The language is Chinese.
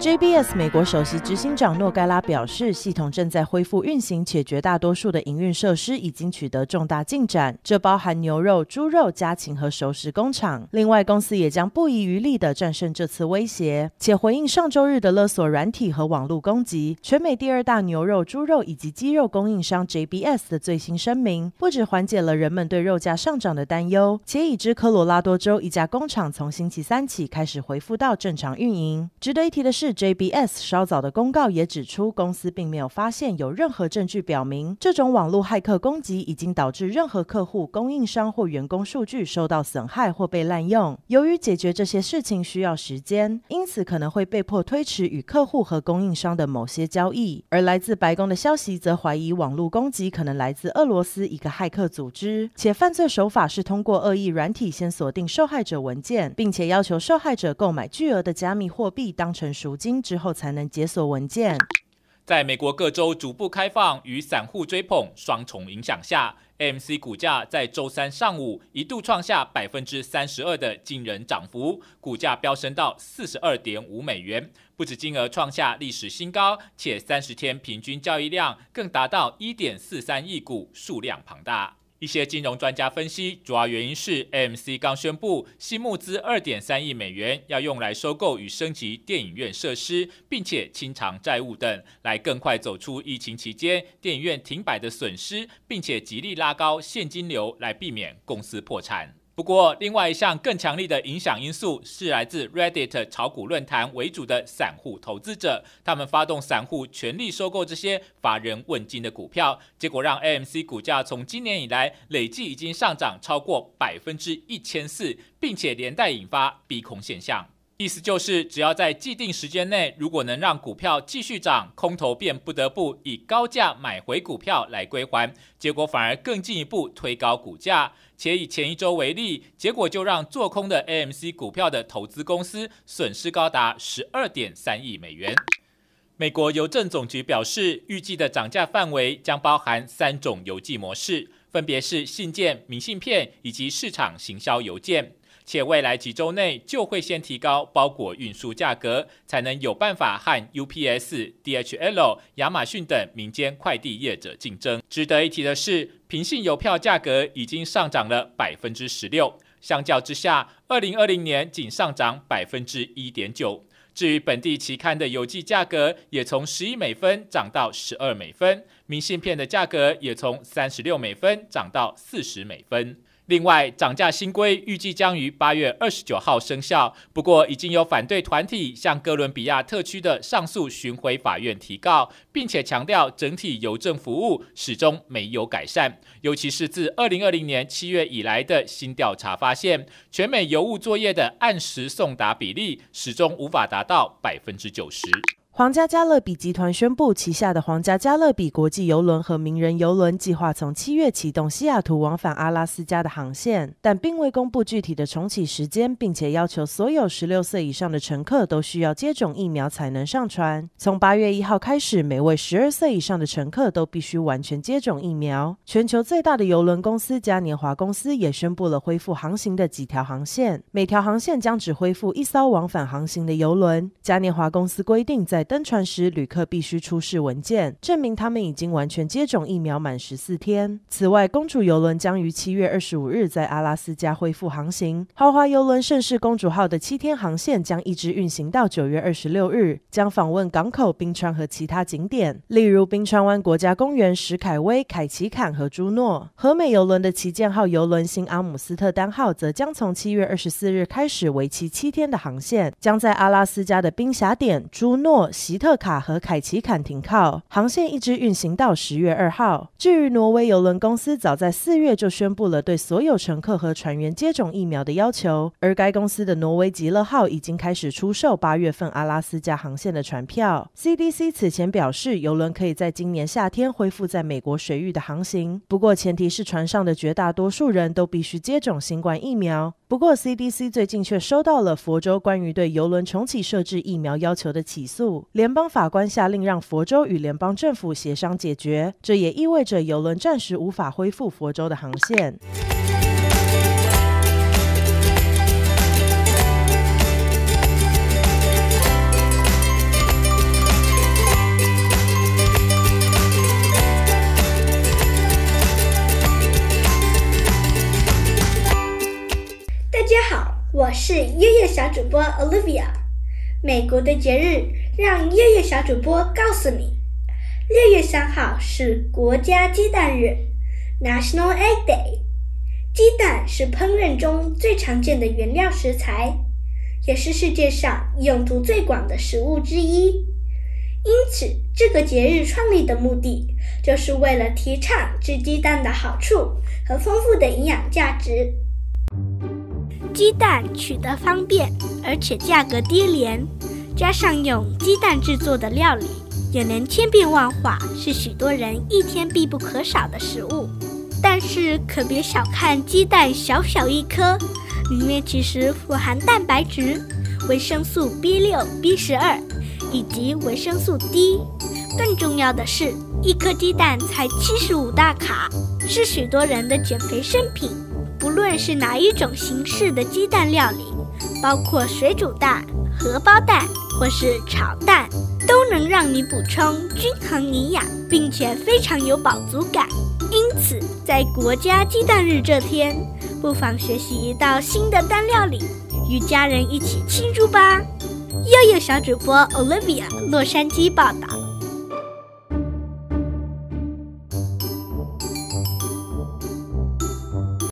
JBS 美国首席执行长诺盖拉表示，系统正在恢复运行，且绝大多数的营运设施已经取得重大进展，这包含牛肉、猪肉、家禽和熟食工厂。另外，公司也将不遗余力地战胜这次威胁，且回应上周日的勒索软体和网络攻击。全美第二大牛肉、猪肉以及鸡肉供应商 JBS 的最新声明，不止缓解了人们对肉价上涨的担忧，且已知科罗拉多州一家工厂从星期三起开始恢复到正常运营。值得一提的是，JBS 稍早的公告也指出，公司并没有发现有任何证据表明这种网络骇客攻击已经导致任何客户、供应商或员工数据受到损害或被滥用。由于解决这些事情需要时间，因此可能会被迫推迟与客户和供应商的某些交易。而来自白宫的消息则怀疑网络攻击可能来自俄罗斯一个骇客组织，且犯罪手法是通过恶意软体先锁定受害者文件，并且要求受害者购买巨额的加密货币当成赎金之后才能解锁文件。在美国各州逐步开放与散户追捧双重影响下，AMC 股价在周三上午一度创下百分之三十二的惊人涨幅，股价飙升到四十二点五美元，不止金额创下历史新高，且三十天平均交易量更达到一点四三亿股，数量庞大。一些金融专家分析，主要原因是 AMC 刚宣布新募资二点三亿美元，要用来收购与升级电影院设施，并且清偿债务等，来更快走出疫情期间电影院停摆的损失，并且极力拉高现金流，来避免公司破产。不过，另外一项更强力的影响因素是来自 Reddit 炒股论坛为主的散户投资者，他们发动散户全力收购这些乏人问津的股票，结果让 AMC 股价从今年以来累计已经上涨超过百分之一千四，并且连带引发逼空现象。意思就是，只要在既定时间内，如果能让股票继续涨，空头便不得不以高价买回股票来归还，结果反而更进一步推高股价。且以前一周为例，结果就让做空的 AMC 股票的投资公司损失高达十二点三亿美元。美国邮政总局表示，预计的涨价范围将包含三种邮寄模式，分别是信件、明信片以及市场行销邮件。且未来几周内就会先提高包裹运输价格，才能有办法和 UPS、DHL、亚马逊等民间快递业者竞争。值得一提的是，平信邮票价格已经上涨了百分之十六，相较之下，二零二零年仅上涨百分之一点九。至于本地期刊的邮寄价格，也从十一美分涨到十二美分，明信片的价格也从三十六美分涨到四十美分。另外，涨价新规预计将于八月二十九号生效。不过，已经有反对团体向哥伦比亚特区的上诉巡回法院提告，并且强调整体邮政服务始终没有改善。尤其是自二零二零年七月以来的新调查发现，全美邮务作业的按时送达比例始终无法达到百分之九十。皇家加勒比集团宣布，旗下的皇家加勒比国际邮轮和名人邮轮计划从七月启动西雅图往返阿拉斯加的航线，但并未公布具体的重启时间，并且要求所有十六岁以上的乘客都需要接种疫苗才能上船。从八月一号开始，每位十二岁以上的乘客都必须完全接种疫苗。全球最大的邮轮公司嘉年华公司也宣布了恢复航行的几条航线，每条航线将只恢复一艘往返航行的邮轮。嘉年华公司规定在登船时，旅客必须出示文件，证明他们已经完全接种疫苗满十四天。此外，公主邮轮将于七月二十五日在阿拉斯加恢复航行。豪华邮轮盛世公主号的七天航线将一直运行到九月二十六日，将访问港口、冰川和其他景点，例如冰川湾国家公园、史凯威、凯奇坎和朱诺。和美邮轮的旗舰号邮轮新阿姆斯特丹号则将从七月二十四日开始为期七天的航线，将在阿拉斯加的冰峡点、朱诺。席特卡和凯奇坎停靠，航线一直运行到十月二号。至于挪威邮轮公司，早在四月就宣布了对所有乘客和船员接种疫苗的要求，而该公司的挪威极乐号已经开始出售八月份阿拉斯加航线的船票。CDC 此前表示，邮轮可以在今年夏天恢复在美国水域的航行，不过前提是船上的绝大多数人都必须接种新冠疫苗。不过，CDC 最近却收到了佛州关于对邮轮重启设置疫苗要求的起诉。联邦法官下令让佛州与联邦政府协商解决，这也意味着游轮暂时无法恢复佛州的航线。大家好，我是悠悠小主播 Olivia 美国的节日。让月月小主播告诉你：六月三号是国家鸡蛋日 （National Egg Day）。鸡蛋是烹饪中最常见的原料食材，也是世界上用途最广的食物之一。因此，这个节日创立的目的，就是为了提倡吃鸡蛋的好处和丰富的营养价值。鸡蛋取得方便，而且价格低廉，加上用鸡蛋制作的料理也能千变万化，是许多人一天必不可少的食物。但是可别小看鸡蛋小小一颗，里面其实富含蛋白质、维生素 B 六、B 十二以及维生素 D。更重要的是，一颗鸡蛋才七十五大卡，是许多人的减肥圣品。不论是哪一种形式的鸡蛋料理，包括水煮蛋、荷包蛋或是炒蛋，都能让你补充均衡营养，并且非常有饱足感。因此，在国家鸡蛋日这天，不妨学习一道新的蛋料理，与家人一起庆祝吧。悠悠小主播 Olivia，洛杉矶报道。